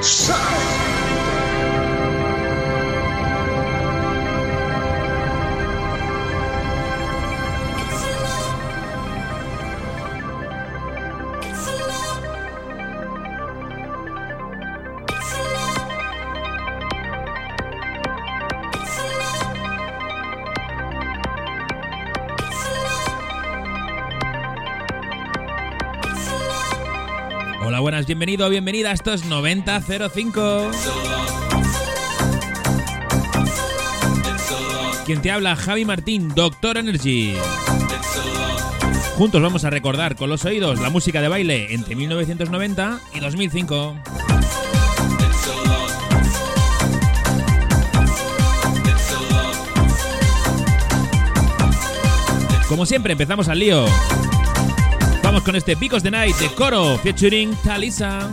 Sound. Bienvenido, bienvenida a estos 9005. Quien te habla, Javi Martín, Doctor Energy. Juntos vamos a recordar con los oídos la música de baile entre 1990 y 2005. Como siempre, empezamos al lío. Vamos con este Picos de Night de Coro featuring Talisa.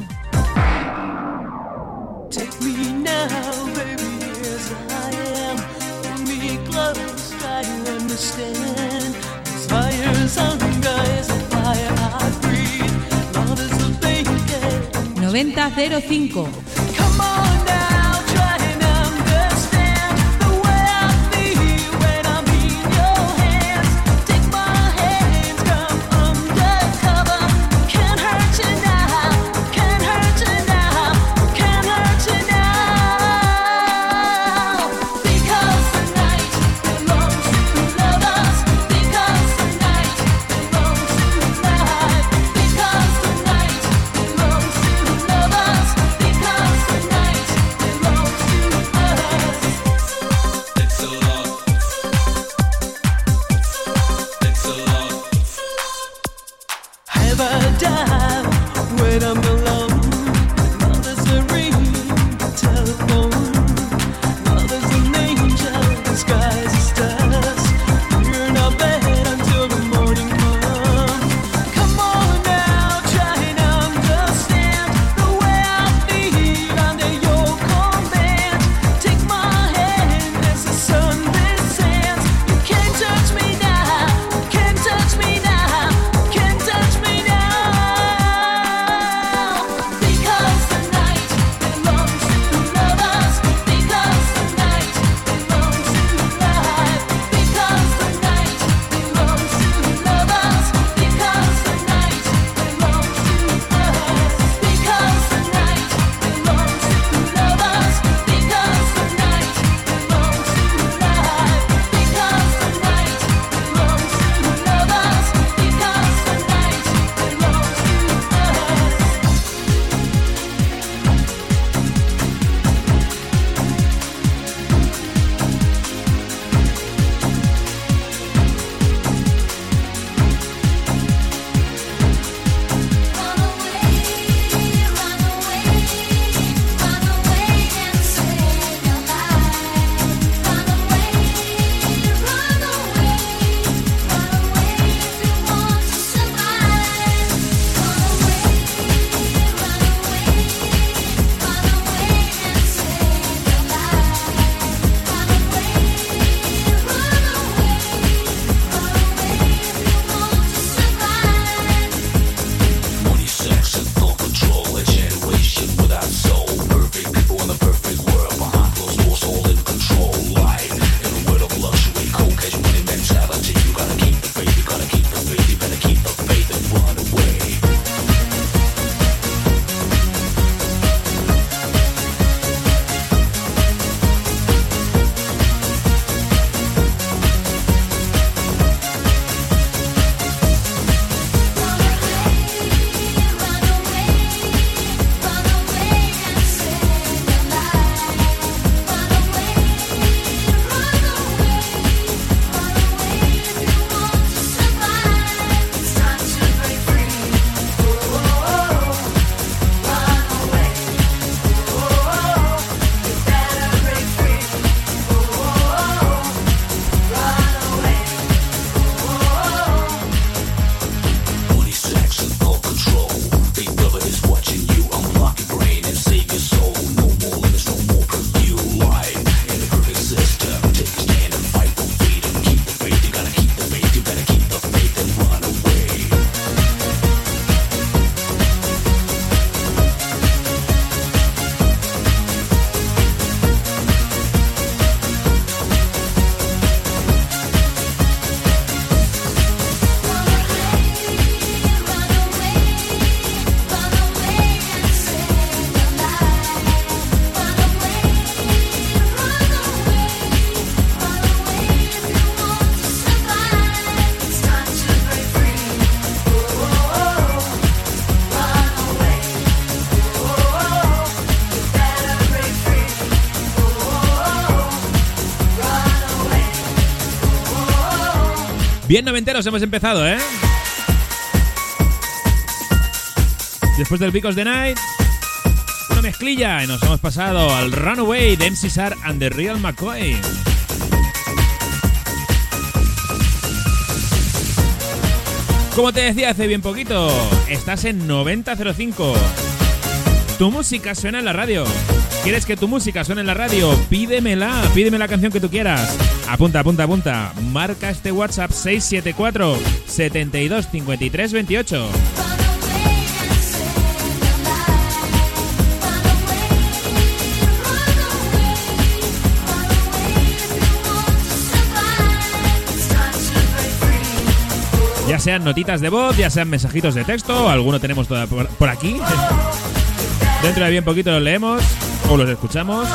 Take me now, baby, as I am. Hold me close, try to understand. This fire's hunger is a fire I breathe. Love is a blanket. 9005. Bien noventeros hemos empezado, ¿eh? Después del Picos de Night, una mezclilla y nos hemos pasado al Runaway de MC Sar and the Real McCoy. Como te decía hace bien poquito, estás en 9005. Tu música suena en la radio. ¿Quieres que tu música suene en la radio? Pídemela, pídeme la canción que tú quieras. Apunta, apunta, apunta. Marca este WhatsApp 674 72 53 28. Ya sean notitas de voz, ya sean mensajitos de texto, alguno tenemos toda por, aquí. Dentro de bien poquito los leemos o los escuchamos.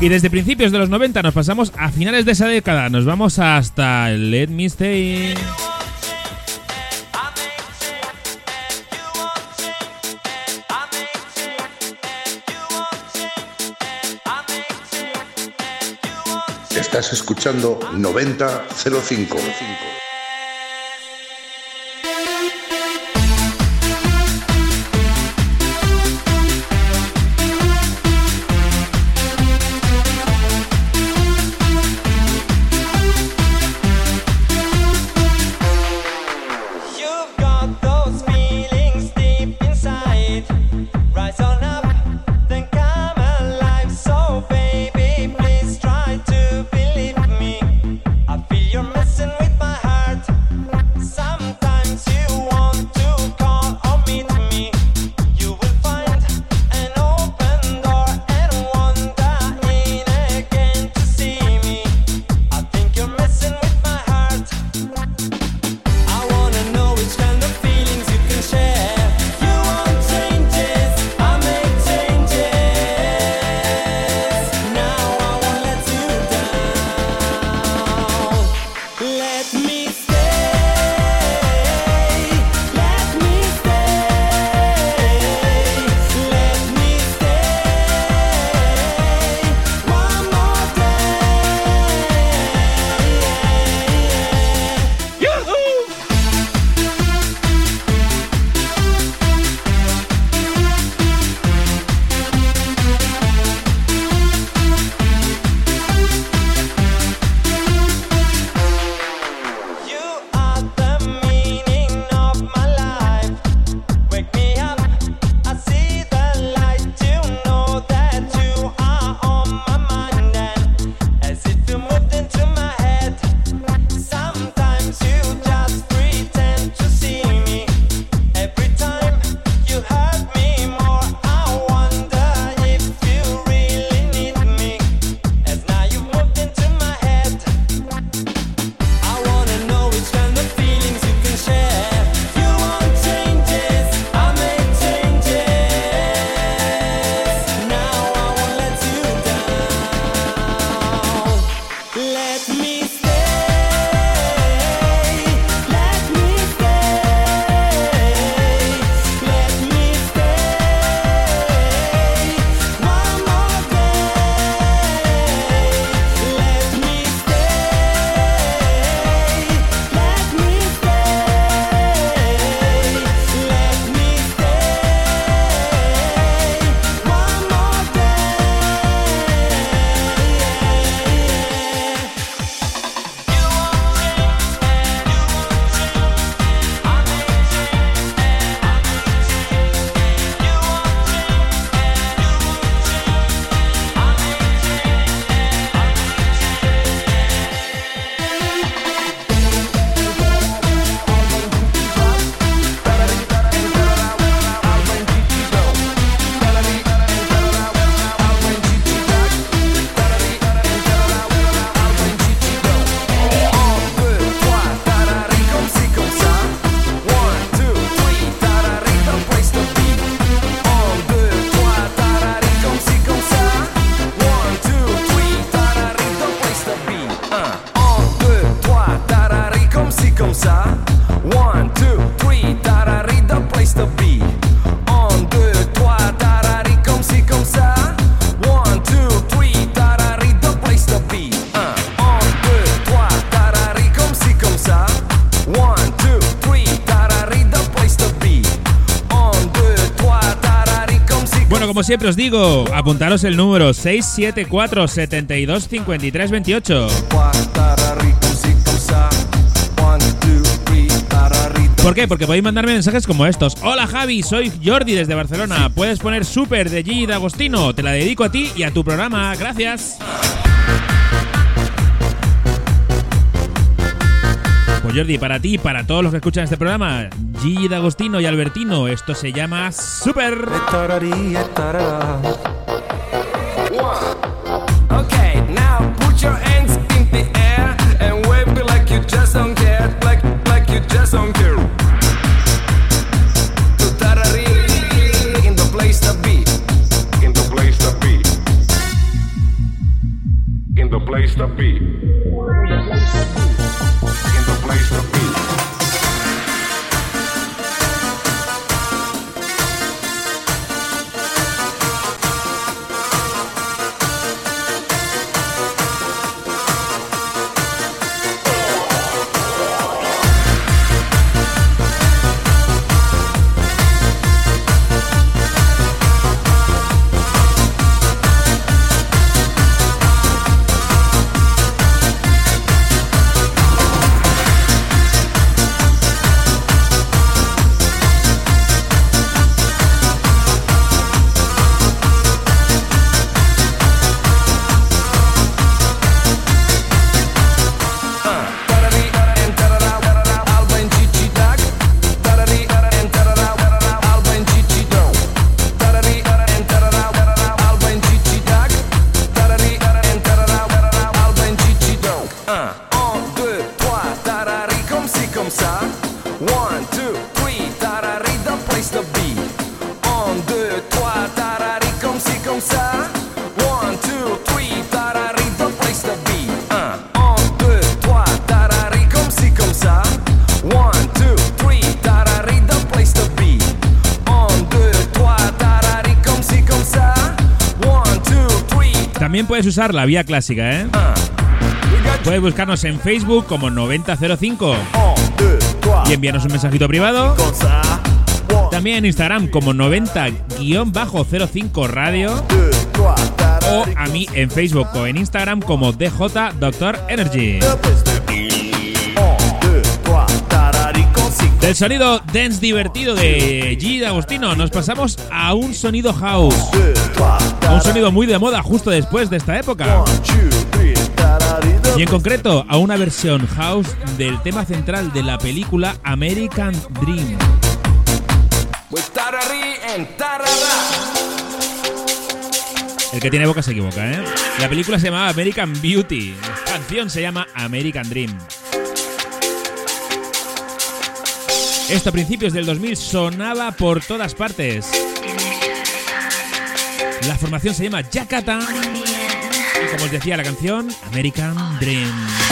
Y desde principios de los 90 nos pasamos a finales de esa década. Nos vamos hasta el Let Me Stay. Estás escuchando 9005. Siempre os digo, apuntaros el número 674 72 53 28. ¿Por qué? Porque podéis mandarme mensajes como estos. Hola Javi, soy Jordi desde Barcelona. Puedes poner Super de Gigi D'Agostino. Te la dedico a ti y a tu programa. Gracias. Jordi, para ti para todos los que escuchan este programa, Gigi D'Agostino y Albertino, esto se llama Super. Puedes usar la vía clásica, ¿eh? Puedes buscarnos en Facebook como 9005 un, deux, trois, y enviarnos un mensajito privado. También en Instagram como 90-05 Radio o a mí en Facebook o en Instagram como DJ Doctor Energy. Del sonido dance divertido de G. Agostino nos pasamos a un sonido house. A un sonido muy de moda justo después de esta época. Y en concreto a una versión house del tema central de la película American Dream. Tarara. El que tiene boca se equivoca, ¿eh? La película se llamaba American Beauty. La canción se llama American Dream. Esto a principios del 2000 sonaba por todas partes. La formación se llama Yakata. Y como os decía la canción, American Dream.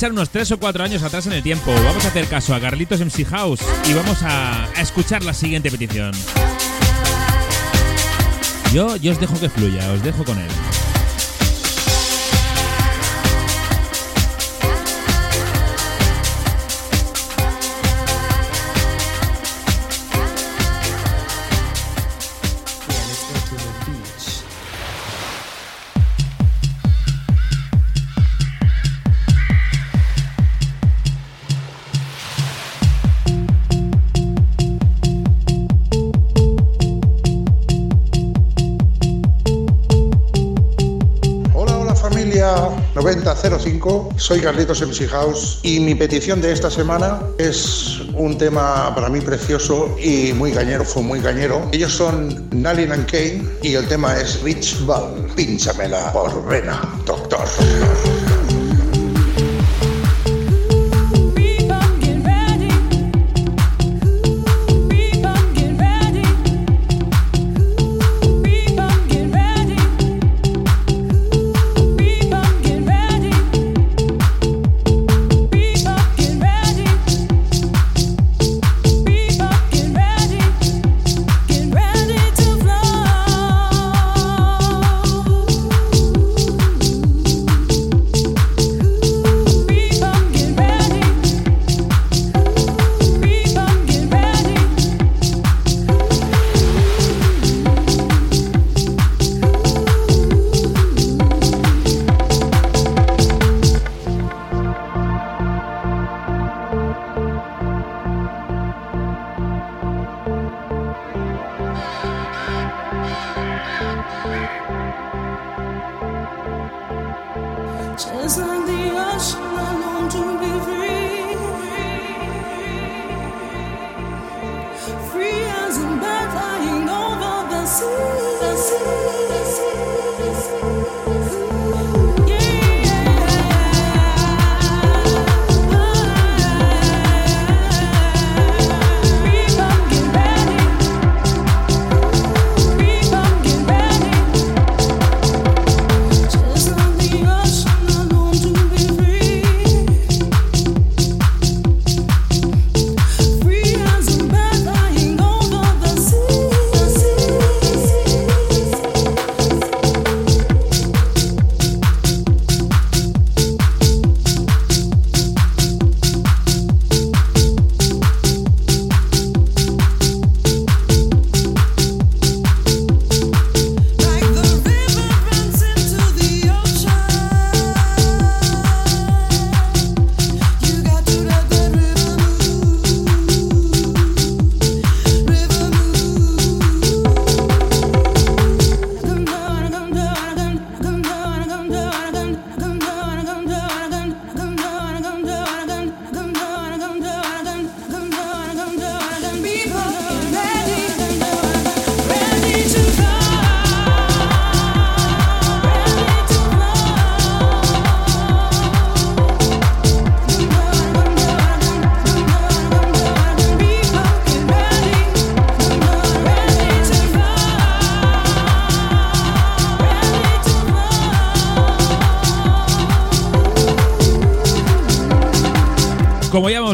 A echar unos 3 o 4 años atrás en el tiempo. Vamos a hacer caso a Carlitos MC House y vamos a, a escuchar la siguiente petición. Yo, yo os dejo que fluya, os dejo con él. 9005, soy Carlitos MC House y mi petición de esta semana es un tema para mí precioso y muy cañero, fue muy cañero. Ellos son Nalin and Kane y el tema es Rich Ball. Pínchamela por vena, doctor.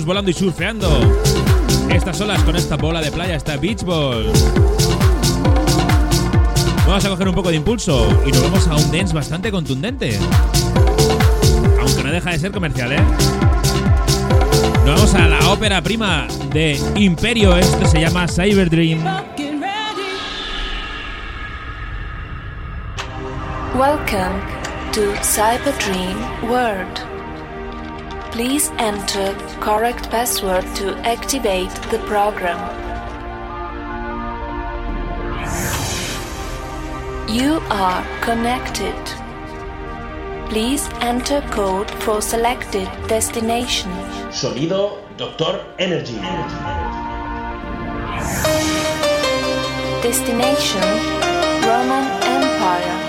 Volando y surfeando, estas olas con esta bola de playa, esta beach ball. Vamos a coger un poco de impulso y nos vamos a un dance bastante contundente. Aunque no deja de ser comercial, ¿eh? Nos vamos a la ópera prima de Imperio. Esto se llama Cyber Dream. Welcome to Cyberdream World. Please enter correct password to activate the program. You are connected. Please enter code for selected destination. Sonido Doctor Energy. Destination Roman Empire.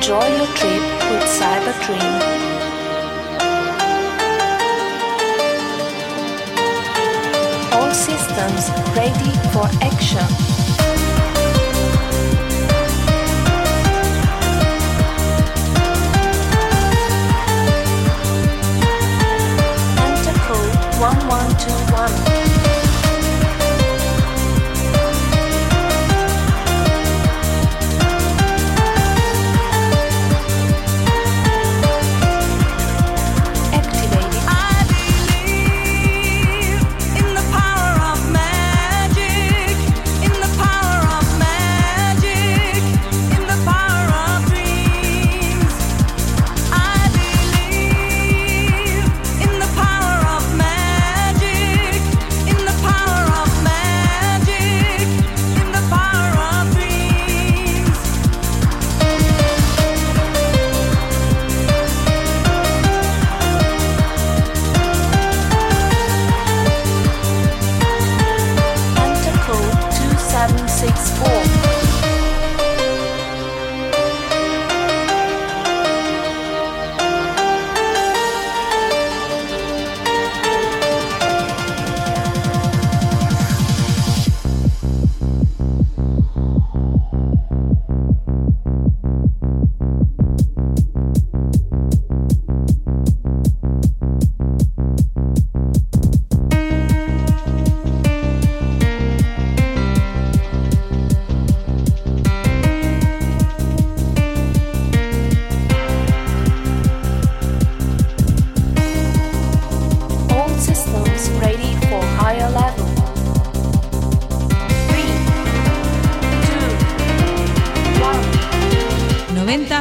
Enjoy your trip with Cyberdream. All systems ready for action.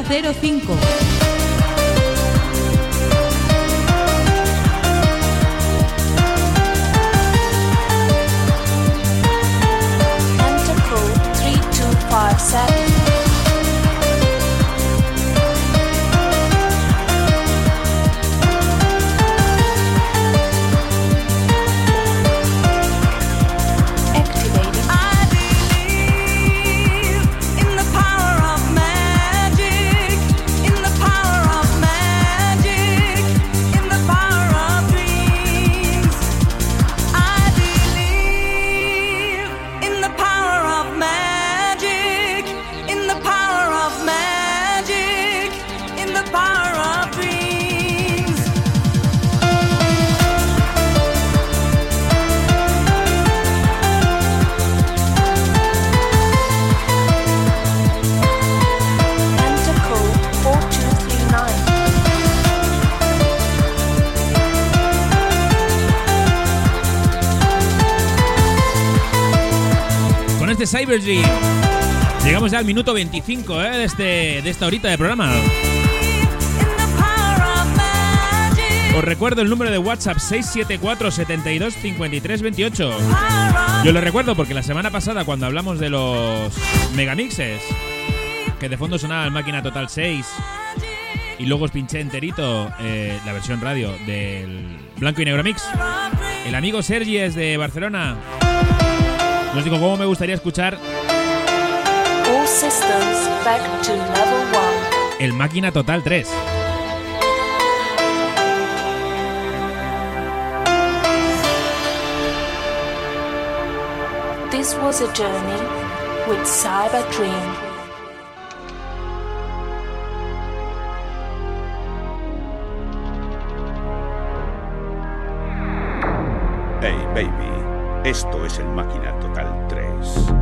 9005. Llegamos ya al minuto 25 ¿eh? de, este, de esta horita de programa. Os recuerdo el número de WhatsApp 674 72 53 28. Yo lo recuerdo porque la semana pasada cuando hablamos de los megamixes, que de fondo sonaba el Máquina Total 6 y luego os pinché enterito eh, la versión radio del Blanco y Negro Mix. El amigo Sergi es de Barcelona. Nos dijo cómo me gustaría escuchar All systems back to level 1. el Máquina Total 3. This was a journey with Cyber Dream. Hey, baby. Esto es el Máquina Total 3.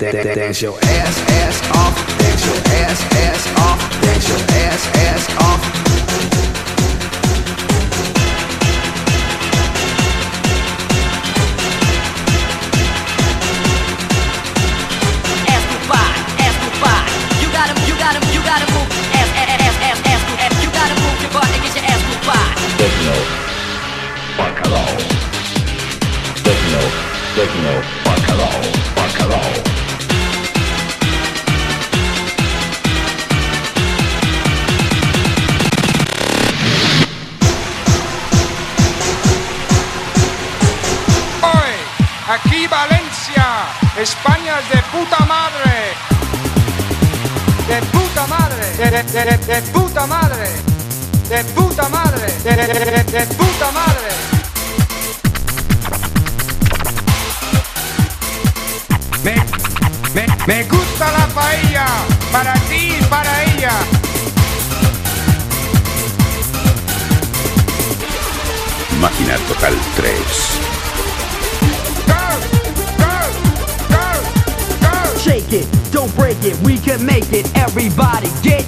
Dance your ass, ass off. Dance your ass, ass de, de- puta madre, de puta madre, de, de- de- de- de puta madre. Me, me, me gusta la paella, para ti y para ella. Máquina Total 3. Shake it, don't break it, we can make it. Everybody get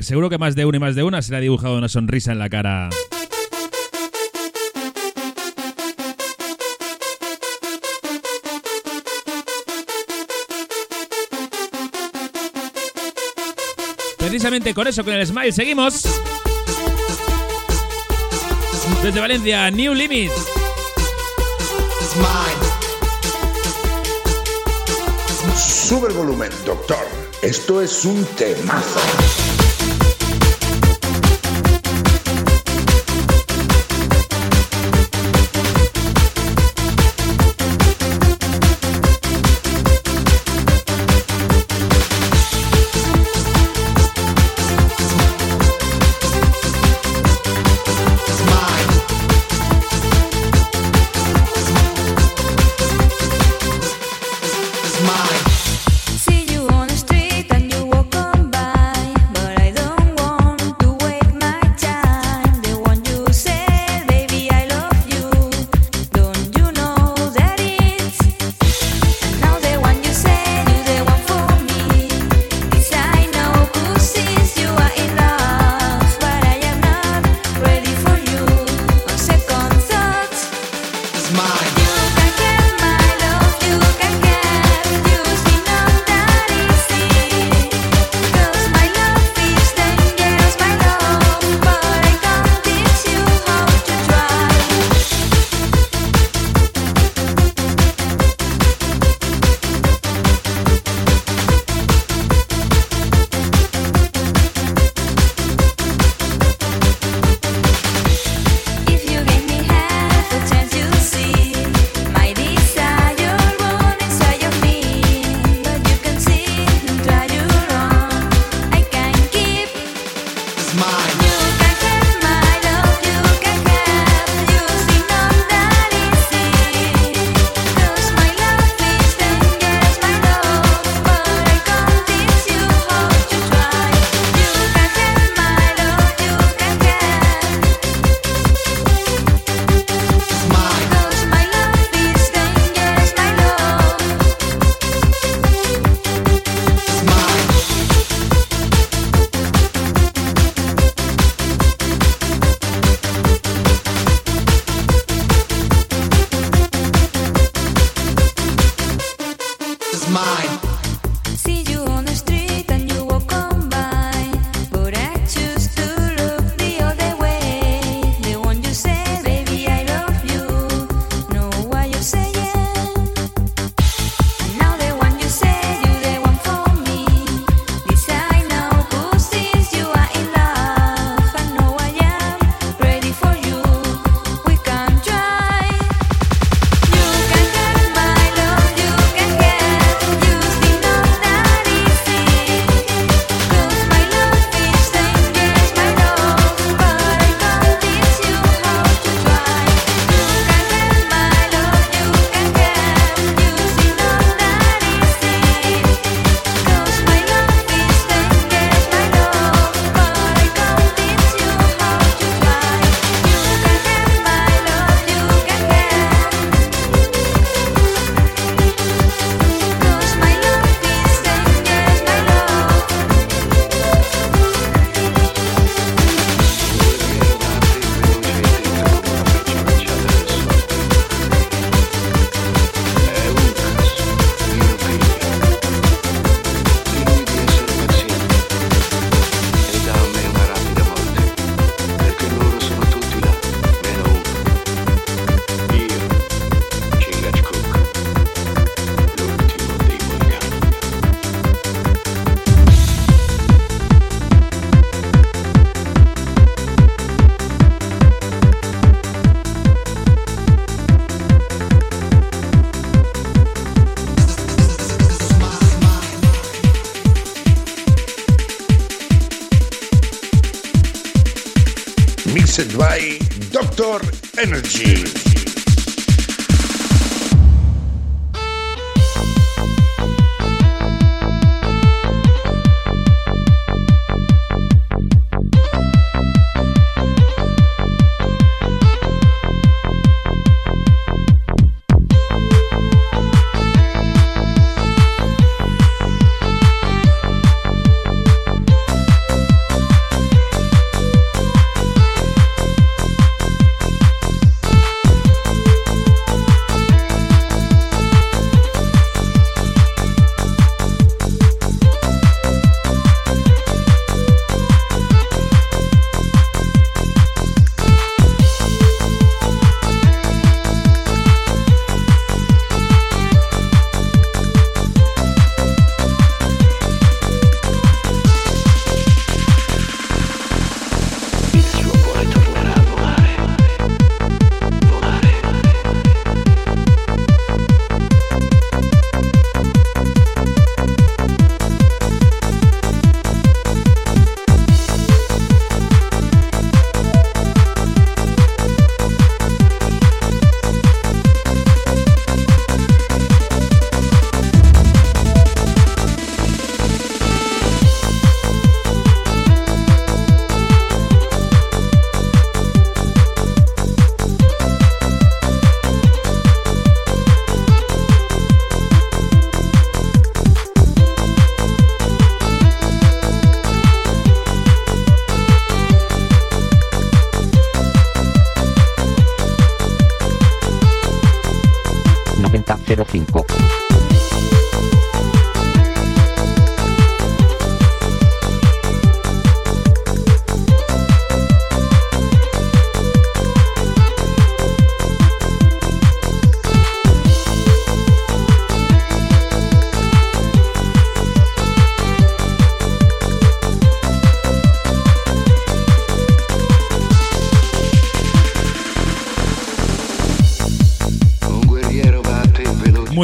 3. Venga, que seguro que más de una y más de una se le ha dibujado una sonrisa en la cara. Precisamente con eso, con el smile, seguimos. Desde Valencia, New Limit. Sube el volumen, doctor. Esto es un temazo.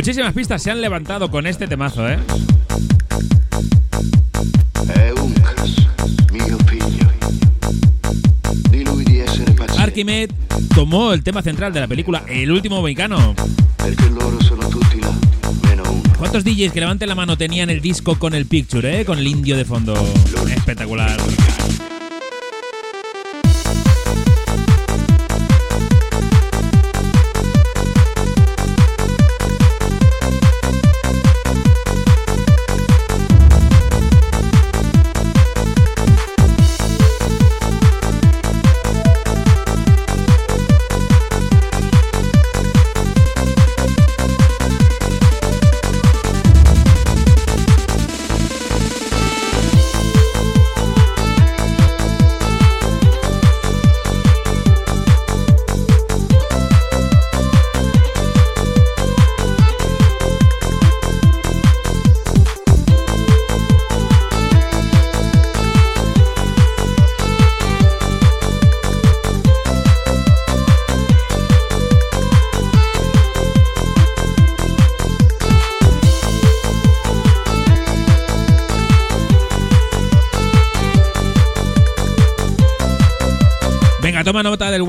Muchísimas pistas se han levantado con este temazo, ¿eh? Archimed tomó el tema central de la película El último mohicano. ¿Cuántos DJs que levanten la mano tenían el disco con el picture, eh? Con el indio de fondo. Espectacular.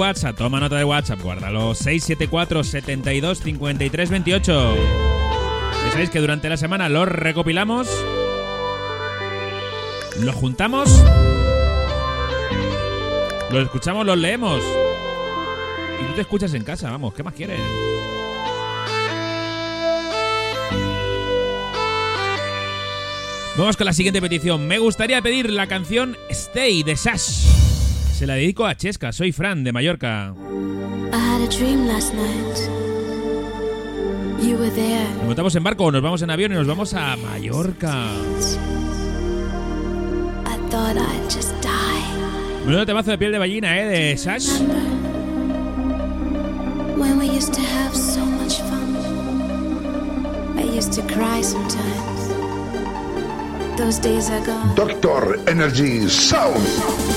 WhatsApp, toma nota del WhatsApp, guárdalo. 674 72 53 28. Ya sabéis que durante la semana los recopilamos, los juntamos, los escuchamos, los leemos. Y tú te escuchas en casa, vamos, ¿qué más quieres? Vamos con la siguiente petición. Me gustaría pedir la canción Stay de Sash. Se la dedico a Chesca, soy Fran de Mallorca. Nos montamos en barco, nos vamos en avión y nos vamos a Mallorca. Menudo temazo de piel de ballena, ¿eh? De Sash. When we used to have so much fun. I used to cry sometimes. Those days are gone. Doctor Energy Sound.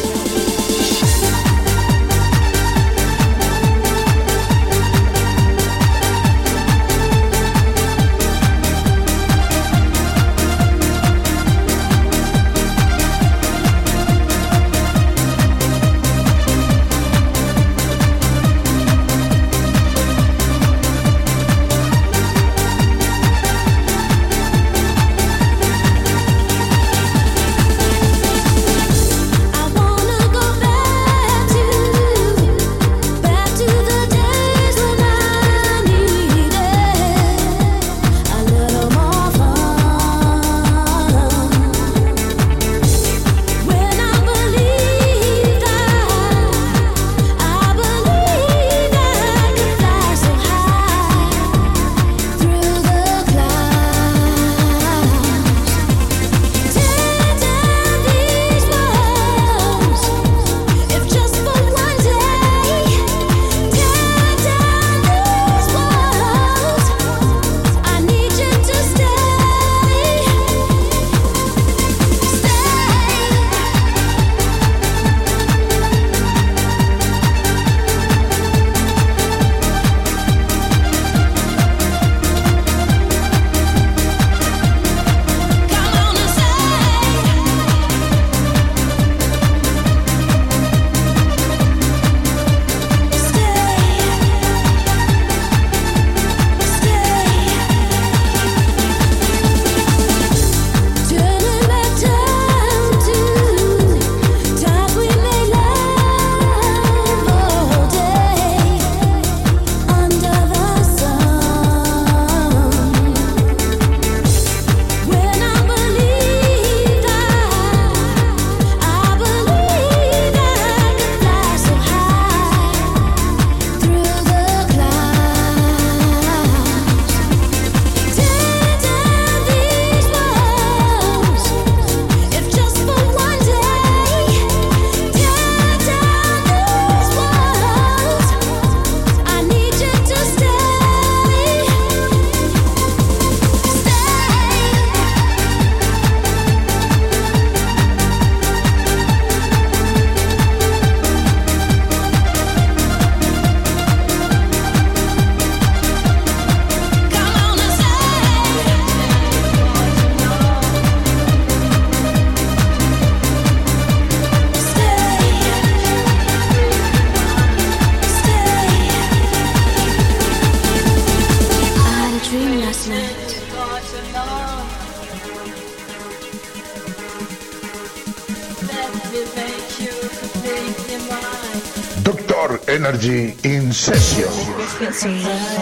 Energy in session.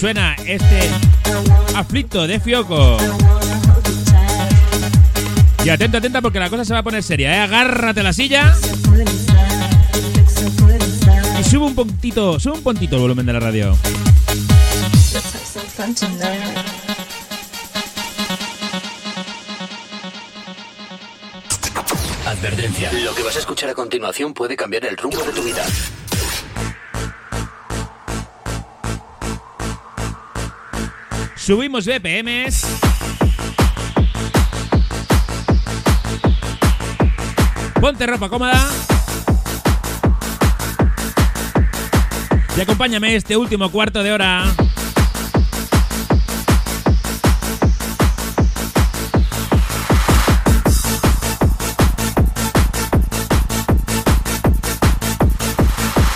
Suena este aflicto de Fioco. Y atento, atenta porque la cosa se va a poner seria, ¿eh? Agárrate la silla y sube un puntito, sube un puntito el volumen de la radio. Advertencia. Lo que vas a escuchar a continuación puede cambiar el rumbo de tu vida. Subimos BPMs. Ponte ropa cómoda. Y acompáñame este último cuarto de hora.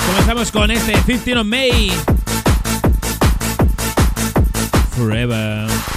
Comenzamos con este 15 of May. Forever.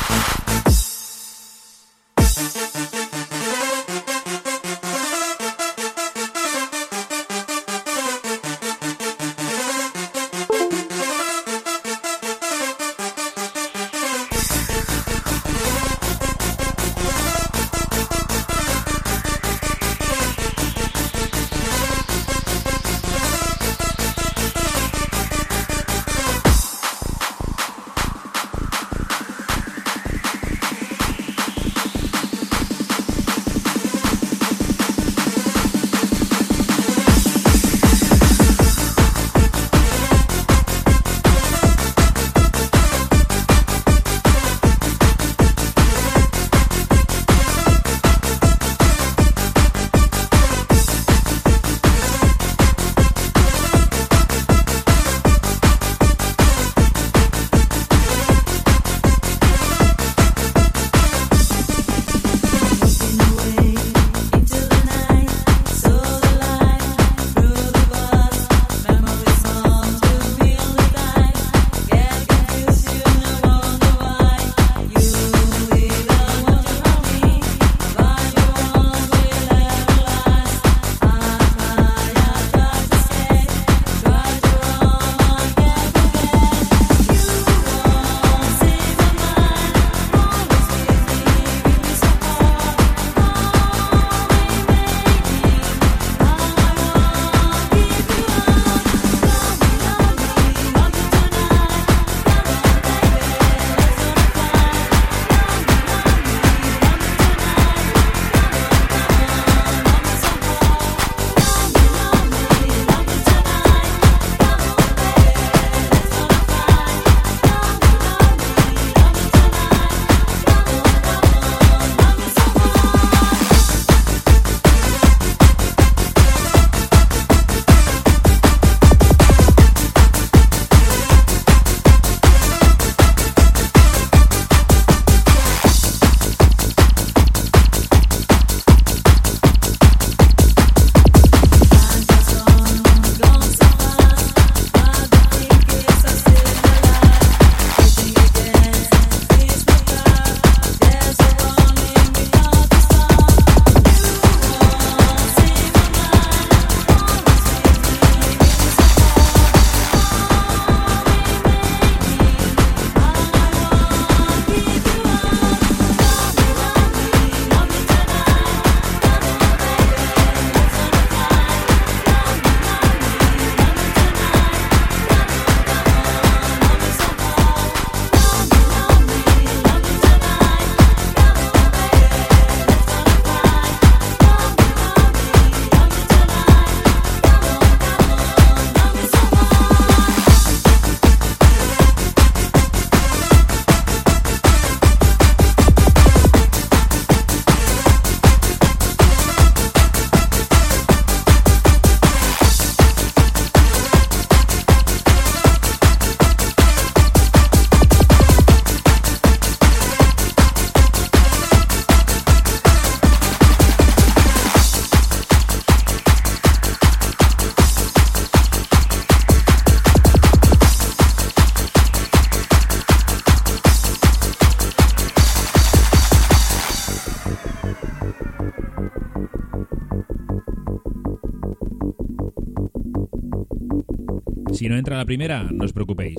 La primera, no os preocupéis.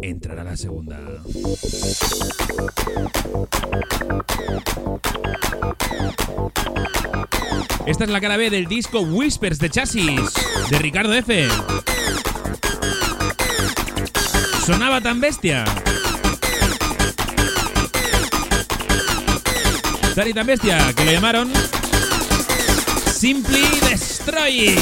Entrará la segunda. Esta es la cara B del disco Whispers de Chasis, de Ricardo F. Sonaba tan bestia. Tan y tan bestia que le llamaron Simply Destroy.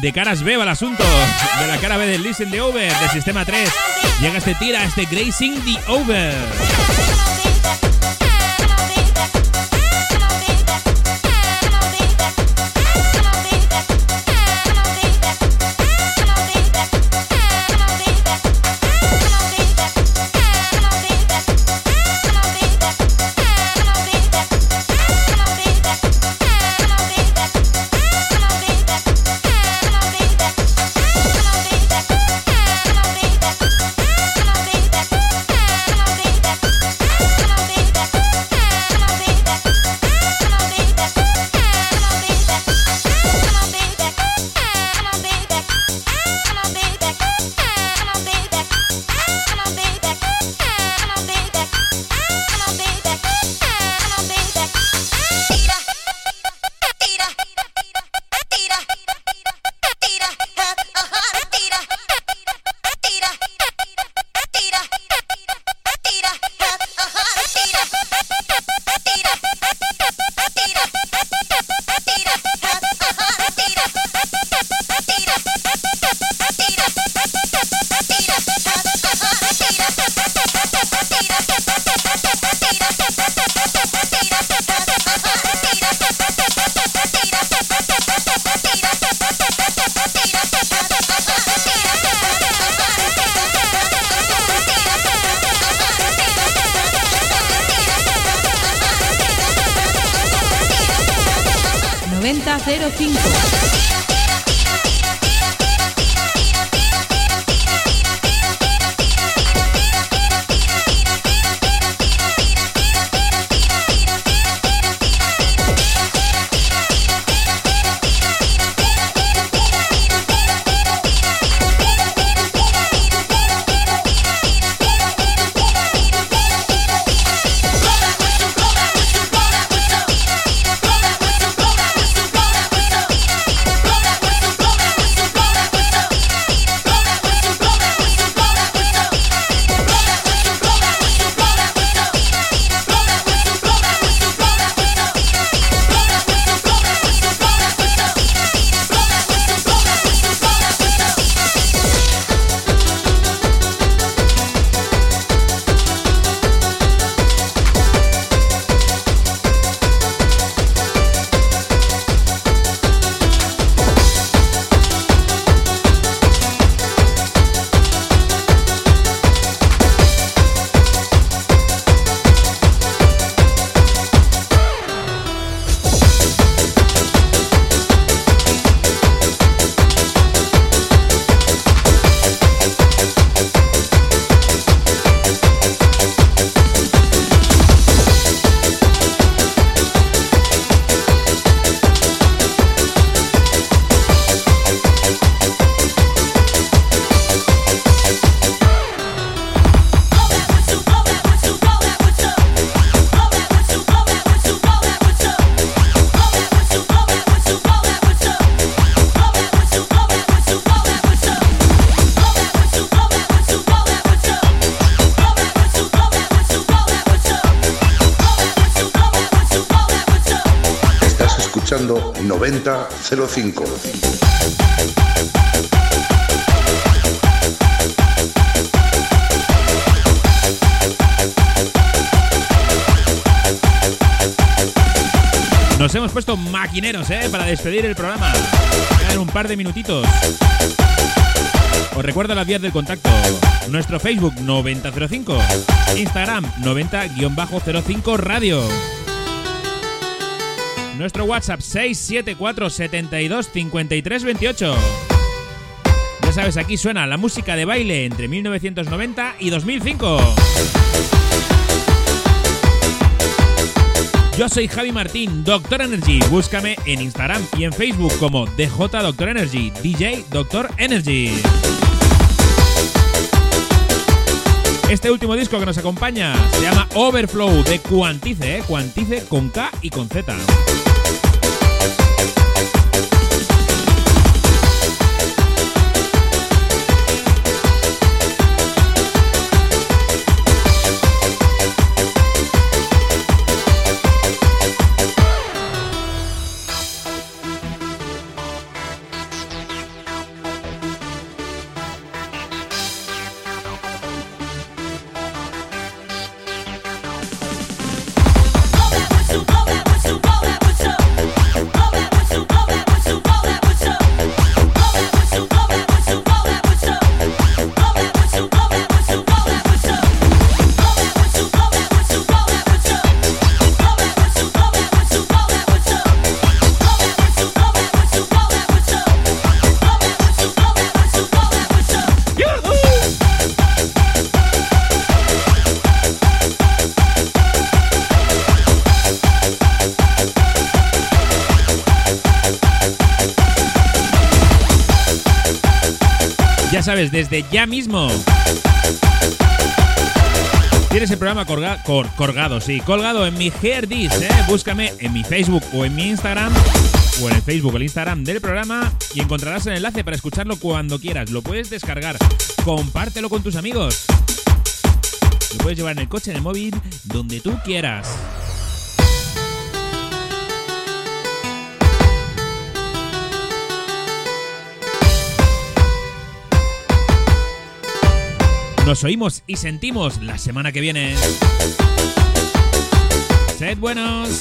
De caras, de B el asunto. De la cara B del Listen the Over, del sistema 3. Llega este tira, este Grazing the Over. 9005. Nos hemos puesto maquineros, ¿eh? Para despedir el programa. Quedan un par de minutitos. Os recuerdo las vías del contacto. Nuestro Facebook 9005. Instagram 90-05 Radio. Nuestro WhatsApp 674 72 53 28. Ya sabes, aquí suena la música de baile entre 1990 y 2005. Yo soy Javi Martín, Doctor Energy. Búscame en Instagram y en Facebook como DJ Doctor Energy, DJ Doctor Energy. Este último disco que nos acompaña se llama Overflow de Quantice, ¿eh? Quantice con K y con Z. desde ya mismo. Tienes el programa colgado, sí, colgado en mi Herdis, ¿eh? Búscame en mi Facebook o en mi Instagram o en el Facebook o el Instagram del programa y encontrarás el enlace para escucharlo cuando quieras. Lo puedes descargar, compártelo con tus amigos. Lo puedes llevar en el coche, en el móvil, donde tú quieras. Nos oímos y sentimos la semana que viene. Sed buenos.